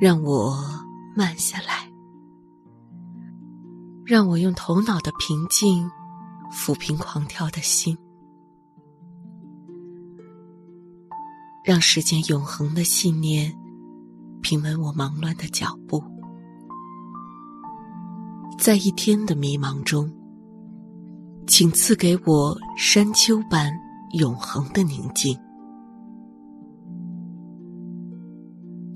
让我慢下来，让我用头脑的平静抚平狂跳的心，让时间永恒的信念平稳我忙乱的脚步。在一天的迷茫中，请赐给我山丘般永恒的宁静。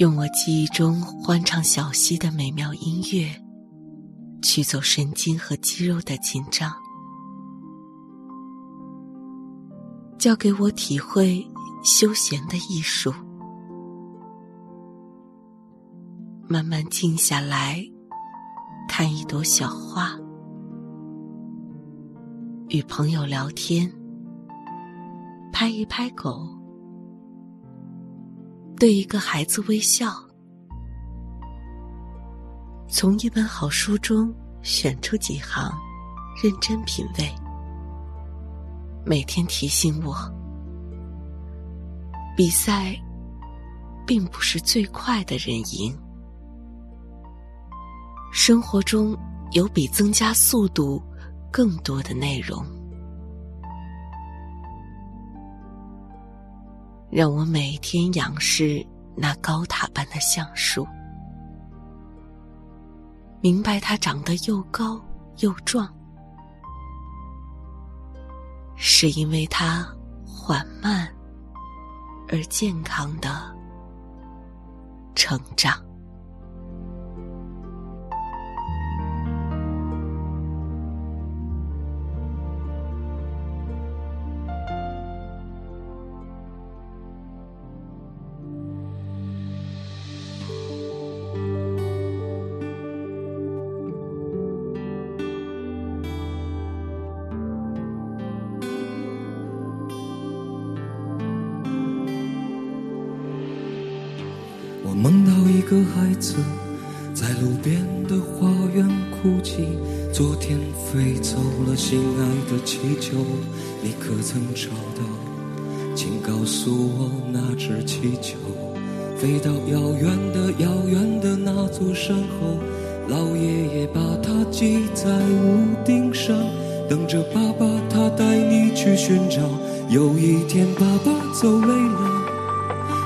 用我记忆中欢唱小溪的美妙音乐，驱走神经和肌肉的紧张，教给我体会休闲的艺术，慢慢静下来，看一朵小花，与朋友聊天，拍一拍狗。对一个孩子微笑，从一本好书中选出几行，认真品味。每天提醒我，比赛并不是最快的人赢，生活中有比增加速度更多的内容。让我每天仰视那高塔般的橡树，明白它长得又高又壮，是因为它缓慢而健康的成长。梦到一个孩子在路边的花园哭泣，昨天飞走了心爱的气球，你可曾找到？请告诉我那只气球飞到遥远的遥远的那座山后，老爷爷把它系在屋顶上，等着爸爸他带你去寻找。有一天爸爸走累了。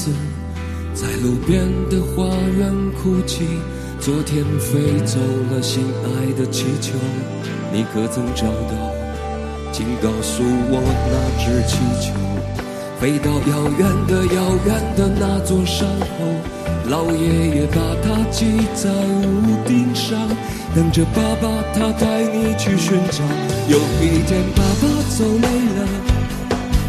子在路边的花园哭泣，昨天飞走了心爱的气球，你可曾找到？请告诉我那只气球飞到遥远的遥远的那座山后，老爷爷把它系在屋顶上，等着爸爸他带你去寻找。有一天爸爸走累了。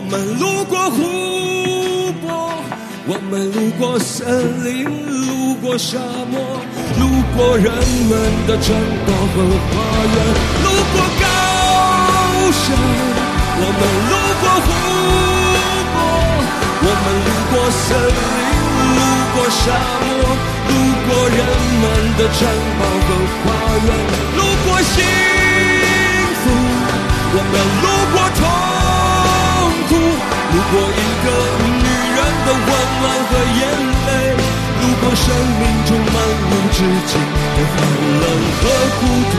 我们路过湖泊，我们路过森林，路过沙漠，路过人们的城堡和花园。路过高山，我们路过湖泊，我们路过森林，路过沙漠，路过人们的城堡和花园，和眼泪，路过生命中漫无止境的寒冷和孤独。